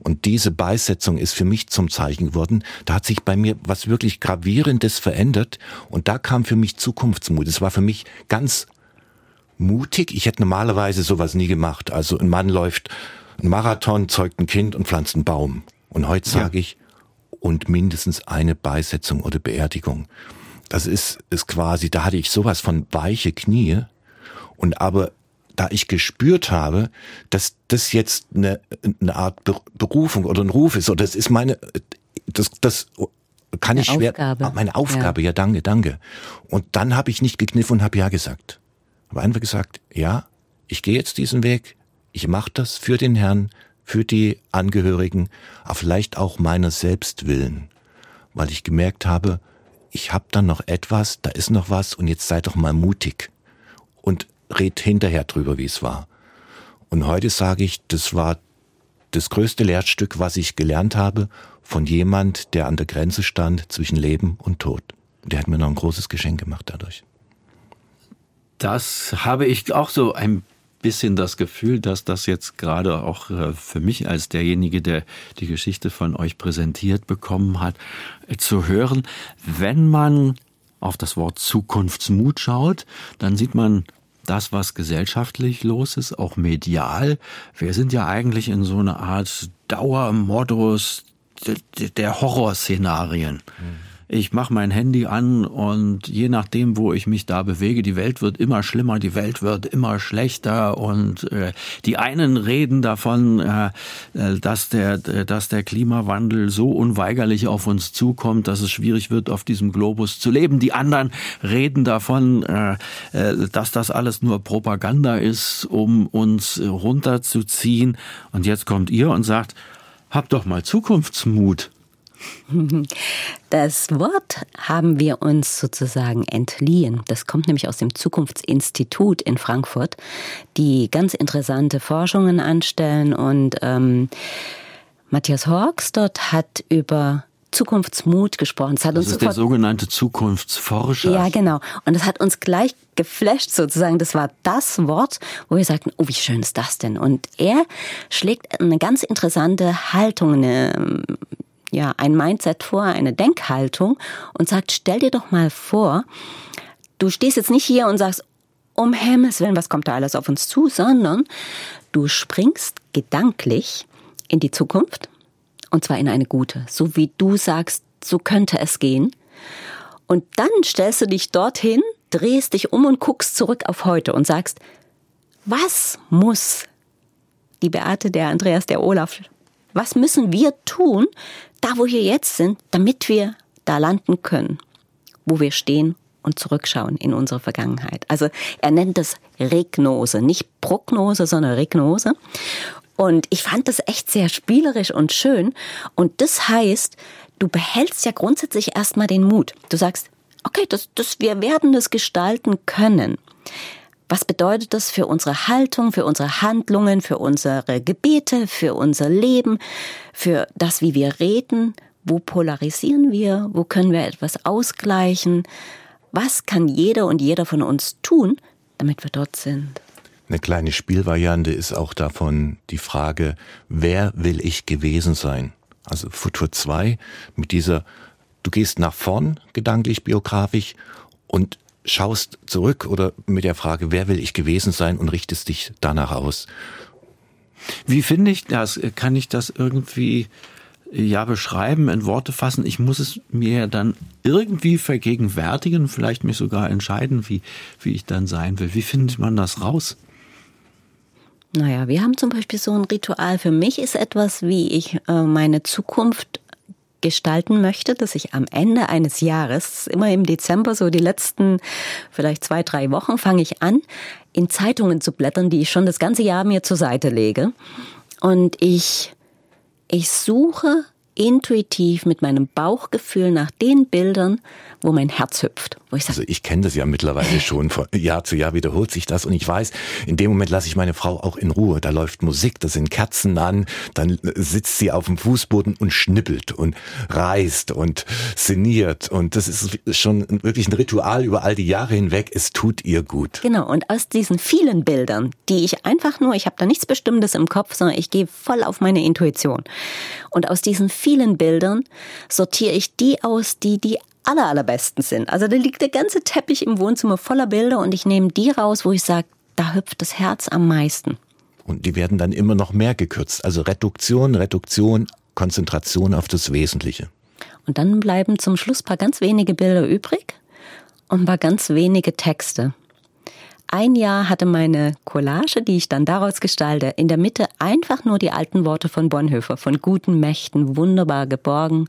Und diese Beisetzung ist für mich zum Zeichen geworden. Da hat sich bei mir was wirklich Gravierendes verändert und da kam für mich Zukunftsmut. Es war für mich ganz mutig. Ich hätte normalerweise sowas nie gemacht. Also ein Mann läuft ein Marathon, zeugt ein Kind und pflanzt einen Baum. Und heute ja. sage ich, und mindestens eine Beisetzung oder Beerdigung. Das ist, ist quasi, da hatte ich sowas von weiche Knie und aber da ich gespürt habe, dass das jetzt eine, eine Art Berufung oder ein Ruf ist, oder das ist meine, das, das kann ich schwer, Aufgabe. Ah, meine Aufgabe, ja. ja, danke, danke. Und dann habe ich nicht gekniffen und habe ja gesagt. Habe einfach gesagt, ja, ich gehe jetzt diesen Weg, ich mache das für den Herrn, für die Angehörigen, aber vielleicht auch meiner selbst willen, weil ich gemerkt habe, ich habe dann noch etwas, da ist noch was und jetzt seid doch mal mutig. Und red hinterher drüber, wie es war. Und heute sage ich, das war das größte Lehrstück, was ich gelernt habe von jemand, der an der Grenze stand zwischen Leben und Tod. Der hat mir noch ein großes Geschenk gemacht dadurch. Das habe ich auch so ein bisschen das Gefühl, dass das jetzt gerade auch äh, für mich als derjenige, der die Geschichte von euch präsentiert bekommen hat, äh, zu hören. Wenn man auf das Wort Zukunftsmut schaut, dann sieht man das, was gesellschaftlich los ist, auch medial. Wir sind ja eigentlich in so einer Art Dauermodus der Horrorszenarien. Mhm ich mache mein Handy an und je nachdem, wo ich mich da bewege, die Welt wird immer schlimmer, die Welt wird immer schlechter und äh, die einen reden davon, äh, äh dass der, dass der Klimawandel so unweigerlich auf uns zukommt, dass es schwierig wird, auf diesem Globus zu leben. Die anderen reden davon, äh, äh dass das alles nur Propaganda ist, um uns runterzuziehen. Und jetzt kommt ihr und sagt, habt doch mal Zukunftsmut. Das Wort haben wir uns sozusagen entliehen. Das kommt nämlich aus dem Zukunftsinstitut in Frankfurt, die ganz interessante Forschungen anstellen. Und ähm, Matthias Hawks dort hat über Zukunftsmut gesprochen. Das, hat das uns ist der sogenannte Zukunftsforscher. Ja, genau. Und das hat uns gleich geflasht sozusagen. Das war das Wort, wo wir sagten, oh, wie schön ist das denn? Und er schlägt eine ganz interessante Haltung, eine ja, ein Mindset vor, eine Denkhaltung und sagt, stell dir doch mal vor, du stehst jetzt nicht hier und sagst, um Himmels Willen, was kommt da alles auf uns zu, sondern du springst gedanklich in die Zukunft Und zwar in eine gute. So wie du sagst, so könnte es gehen. Und dann stellst du dich dorthin, drehst dich um und guckst zurück auf heute und sagst, was muss die Beate, der Andreas, der Olaf, was müssen wir tun, da wo wir jetzt sind, damit wir da landen können, wo wir stehen und zurückschauen in unsere Vergangenheit. Also er nennt es Regnose, nicht Prognose, sondern Regnose. Und ich fand das echt sehr spielerisch und schön. Und das heißt, du behältst ja grundsätzlich erstmal den Mut. Du sagst, okay, das, das, wir werden das gestalten können. Was bedeutet das für unsere Haltung, für unsere Handlungen, für unsere Gebete, für unser Leben, für das, wie wir reden? Wo polarisieren wir? Wo können wir etwas ausgleichen? Was kann jeder und jeder von uns tun, damit wir dort sind? Eine kleine Spielvariante ist auch davon die Frage, wer will ich gewesen sein? Also Futur 2 mit dieser, du gehst nach vorn, gedanklich, biografisch, und schaust zurück oder mit der Frage, wer will ich gewesen sein und richtest dich danach aus. Wie finde ich das? Kann ich das irgendwie ja beschreiben, in Worte fassen? Ich muss es mir dann irgendwie vergegenwärtigen, vielleicht mich sogar entscheiden, wie, wie ich dann sein will. Wie findet man das raus? Naja, wir haben zum Beispiel so ein Ritual. Für mich ist etwas, wie ich äh, meine Zukunft gestalten möchte, dass ich am Ende eines Jahres, immer im Dezember, so die letzten vielleicht zwei, drei Wochen, fange ich an, in Zeitungen zu blättern, die ich schon das ganze Jahr mir zur Seite lege. Und ich, ich suche intuitiv mit meinem Bauchgefühl nach den Bildern, wo mein Herz hüpft. Wo ich sag, also ich kenne das ja mittlerweile schon. Von Jahr zu Jahr wiederholt sich das und ich weiß, in dem Moment lasse ich meine Frau auch in Ruhe. Da läuft Musik, da sind Kerzen an, dann sitzt sie auf dem Fußboden und schnippelt und reißt und sinniert und das ist schon wirklich ein Ritual über all die Jahre hinweg. Es tut ihr gut. Genau und aus diesen vielen Bildern, die ich einfach nur, ich habe da nichts Bestimmtes im Kopf, sondern ich gehe voll auf meine Intuition. Und aus diesen vielen Bildern sortiere ich die aus, die die aller, allerbesten sind. Also da liegt der ganze Teppich im Wohnzimmer voller Bilder und ich nehme die raus, wo ich sage, da hüpft das Herz am meisten. Und die werden dann immer noch mehr gekürzt. Also Reduktion, Reduktion, Konzentration auf das Wesentliche. Und dann bleiben zum Schluss paar ganz wenige Bilder übrig und paar ganz wenige Texte. Ein Jahr hatte meine Collage, die ich dann daraus gestalte, in der Mitte einfach nur die alten Worte von Bonhoeffer, von guten Mächten, wunderbar geborgen,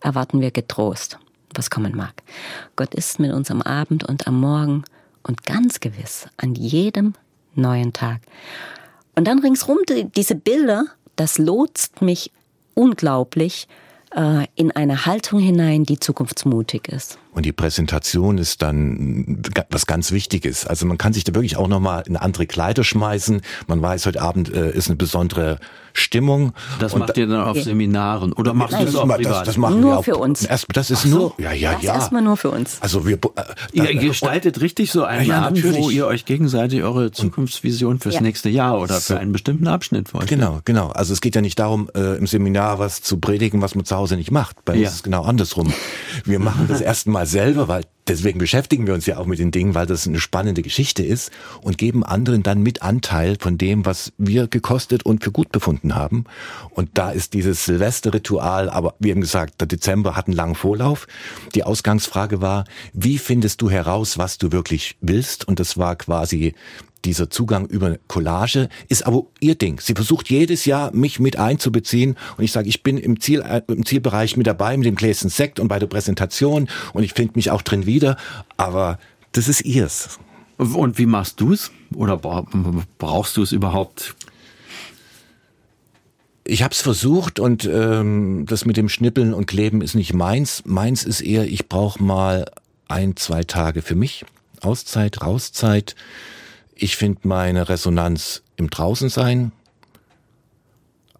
erwarten wir getrost was kommen mag. Gott ist mit uns am Abend und am Morgen und ganz gewiss an jedem neuen Tag. Und dann ringsrum diese Bilder, das lotst mich unglaublich äh, in eine Haltung hinein, die zukunftsmutig ist. Und die Präsentation ist dann was ganz Wichtiges. Also man kann sich da wirklich auch nochmal in andere Kleider schmeißen. Man weiß, heute Abend äh, ist eine besondere Stimmung. Das macht ihr dann auf ja. Seminaren oder machst du das auch privat? Das, das machen nur wir auch, für uns. Erst, das ist so. nur, ja, ja, das ja. erstmal nur für uns. Also wir, äh, ihr gestaltet richtig so einen ja, Abend, natürlich. wo ihr euch gegenseitig eure Zukunftsvision fürs nächste Jahr oder für einen bestimmten Abschnitt vorstellt. Genau, genau. Also es geht ja nicht darum, äh, im Seminar was zu predigen, was man zu Hause nicht macht. Bei uns ist es genau andersrum. Wir machen das erstmal mal selber, weil deswegen beschäftigen wir uns ja auch mit den Dingen, weil das eine spannende Geschichte ist und geben anderen dann mit Anteil von dem, was wir gekostet und für gut befunden haben. Und da ist dieses Silvesterritual, aber wie eben gesagt, der Dezember hat einen langen Vorlauf. Die Ausgangsfrage war, wie findest du heraus, was du wirklich willst? Und das war quasi dieser Zugang über Collage ist aber ihr Ding. Sie versucht jedes Jahr, mich mit einzubeziehen. Und ich sage, ich bin im, Ziel, äh, im Zielbereich mit dabei, mit dem Gläschen Sekt und bei der Präsentation. Und ich finde mich auch drin wieder. Aber das ist ihrs. Und wie machst du es? Oder brauchst du es überhaupt? Ich habe es versucht und ähm, das mit dem Schnippeln und Kleben ist nicht meins. Meins ist eher, ich brauche mal ein, zwei Tage für mich. Auszeit, Rauszeit. Ich finde meine Resonanz im Draußensein,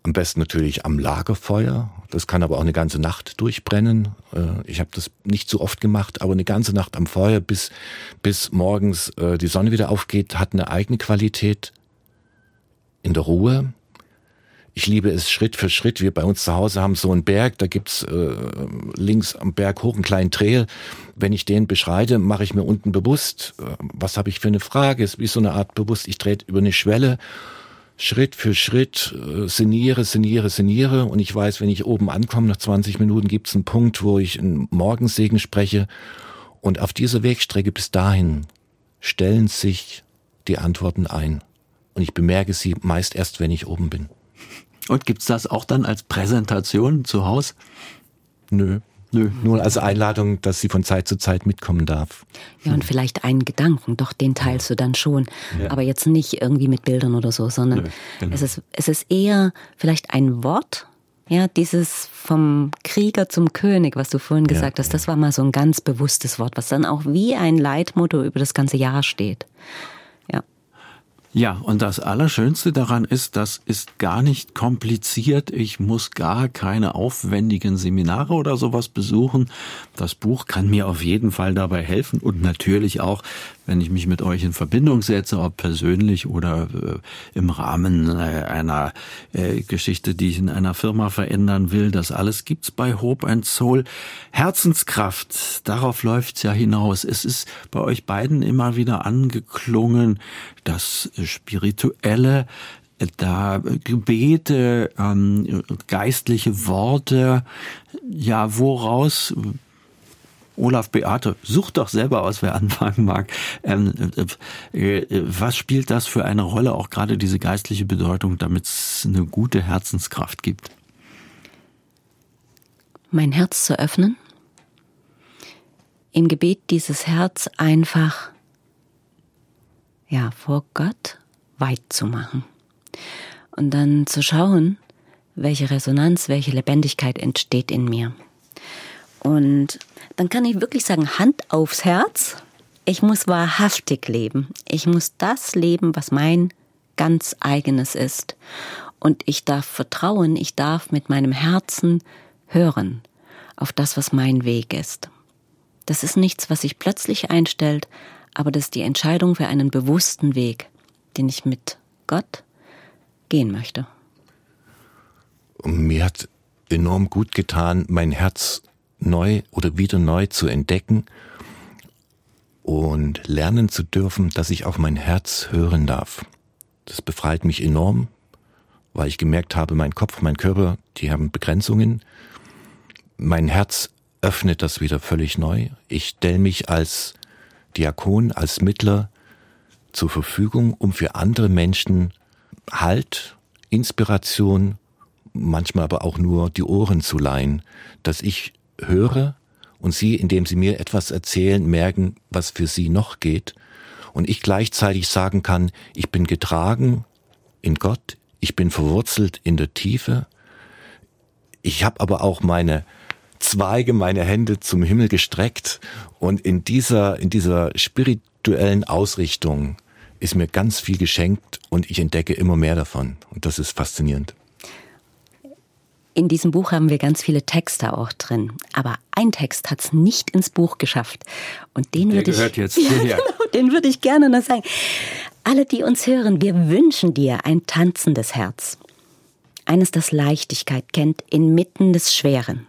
am besten natürlich am Lagerfeuer. Das kann aber auch eine ganze Nacht durchbrennen. Äh, ich habe das nicht so oft gemacht, aber eine ganze Nacht am Feuer, bis, bis morgens äh, die Sonne wieder aufgeht, hat eine eigene Qualität in der Ruhe. Ich liebe es Schritt für Schritt. Wir bei uns zu Hause haben so einen Berg, da gibt's äh, links am Berg hoch einen kleinen Trail. Wenn ich den beschreite, mache ich mir unten bewusst, äh, was habe ich für eine Frage. Es ist wie so eine Art bewusst, ich trete über eine Schwelle, Schritt für Schritt äh, sinniere, sinniere, sinniere und ich weiß, wenn ich oben ankomme, nach 20 Minuten gibt es einen Punkt, wo ich einen Morgensegen spreche und auf dieser Wegstrecke bis dahin stellen sich die Antworten ein und ich bemerke sie meist erst, wenn ich oben bin. Und gibt's das auch dann als Präsentation zu Hause? Nö. Nö. Nur als Einladung, dass sie von Zeit zu Zeit mitkommen darf. Ja, und vielleicht einen Gedanken, doch den teilst du dann schon. Ja. Aber jetzt nicht irgendwie mit Bildern oder so, sondern Nö, genau. es, ist, es ist eher vielleicht ein Wort, ja, dieses vom Krieger zum König, was du vorhin gesagt ja, hast, das war mal so ein ganz bewusstes Wort, was dann auch wie ein Leitmotto über das ganze Jahr steht. Ja, und das Allerschönste daran ist, das ist gar nicht kompliziert. Ich muss gar keine aufwendigen Seminare oder sowas besuchen. Das Buch kann mir auf jeden Fall dabei helfen und natürlich auch, wenn ich mich mit euch in Verbindung setze, ob persönlich oder äh, im Rahmen äh, einer äh, Geschichte, die ich in einer Firma verändern will. Das alles gibt's bei Hope and Soul. Herzenskraft, darauf läuft's ja hinaus. Es ist bei euch beiden immer wieder angeklungen, das Spirituelle, da Gebete, ähm, geistliche Worte, ja, woraus Olaf Beate, sucht doch selber aus, wer anfangen mag. Ähm, äh, äh, was spielt das für eine Rolle, auch gerade diese geistliche Bedeutung, damit es eine gute Herzenskraft gibt? Mein Herz zu öffnen, im Gebet dieses Herz einfach ja vor Gott weit zu machen und dann zu schauen, welche Resonanz, welche Lebendigkeit entsteht in mir. Und dann kann ich wirklich sagen, Hand aufs Herz. Ich muss wahrhaftig leben. Ich muss das leben, was mein ganz eigenes ist. Und ich darf vertrauen, ich darf mit meinem Herzen hören auf das, was mein Weg ist. Das ist nichts, was sich plötzlich einstellt, aber das ist die Entscheidung für einen bewussten Weg, den ich mit Gott gehen möchte. Mir hat enorm gut getan, mein Herz neu oder wieder neu zu entdecken und lernen zu dürfen, dass ich auf mein Herz hören darf. Das befreit mich enorm, weil ich gemerkt habe, mein Kopf, mein Körper, die haben Begrenzungen. Mein Herz öffnet das wieder völlig neu. Ich stelle mich als Diakon, als Mittler zur Verfügung, um für andere Menschen Halt, Inspiration, manchmal aber auch nur die Ohren zu leihen, dass ich höre und Sie, indem Sie mir etwas erzählen, merken, was für Sie noch geht. Und ich gleichzeitig sagen kann, ich bin getragen in Gott, ich bin verwurzelt in der Tiefe, ich habe aber auch meine Zweige, meine Hände zum Himmel gestreckt. Und in dieser, in dieser spirituellen Ausrichtung ist mir ganz viel geschenkt und ich entdecke immer mehr davon. Und das ist faszinierend. In diesem Buch haben wir ganz viele Texte auch drin. Aber ein Text hat es nicht ins Buch geschafft. Und den würde ich. Gehört jetzt ja, genau, den würde ich gerne noch sagen. Alle, die uns hören, wir wünschen dir ein tanzendes Herz. Eines, das Leichtigkeit kennt inmitten des Schweren.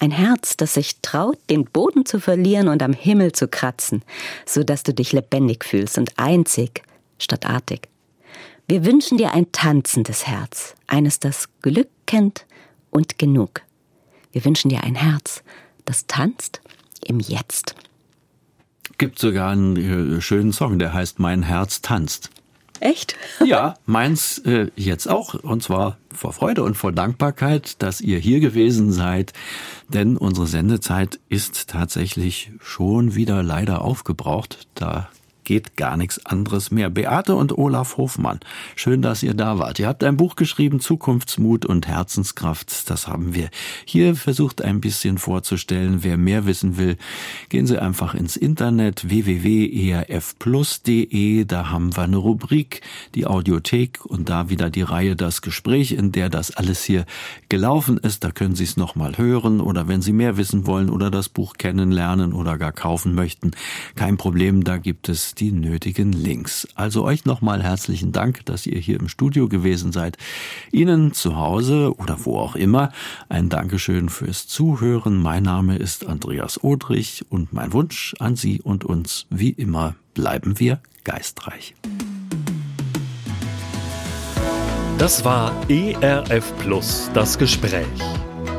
Ein Herz, das sich traut, den Boden zu verlieren und am Himmel zu kratzen, so dass du dich lebendig fühlst und einzig statt artig. Wir wünschen dir ein tanzendes Herz, eines, das Glück kennt und genug. Wir wünschen dir ein Herz, das tanzt im Jetzt. Gibt sogar einen äh, schönen Song, der heißt Mein Herz tanzt. Echt? ja, meins äh, jetzt auch. Und zwar vor Freude und vor Dankbarkeit, dass ihr hier gewesen seid. Denn unsere Sendezeit ist tatsächlich schon wieder leider aufgebraucht. Da geht gar nichts anderes mehr. Beate und Olaf Hofmann, schön, dass ihr da wart. Ihr habt ein Buch geschrieben, Zukunftsmut und Herzenskraft. Das haben wir hier versucht ein bisschen vorzustellen. Wer mehr wissen will, gehen Sie einfach ins Internet www.erfplus.de. Da haben wir eine Rubrik, die Audiothek und da wieder die Reihe Das Gespräch, in der das alles hier gelaufen ist. Da können Sie es nochmal hören oder wenn Sie mehr wissen wollen oder das Buch kennenlernen oder gar kaufen möchten, kein Problem, da gibt es die nötigen Links. Also euch nochmal herzlichen Dank, dass ihr hier im Studio gewesen seid. Ihnen zu Hause oder wo auch immer ein Dankeschön fürs Zuhören. Mein Name ist Andreas Odrich und mein Wunsch an Sie und uns wie immer bleiben wir geistreich. Das war ERF Plus, das Gespräch.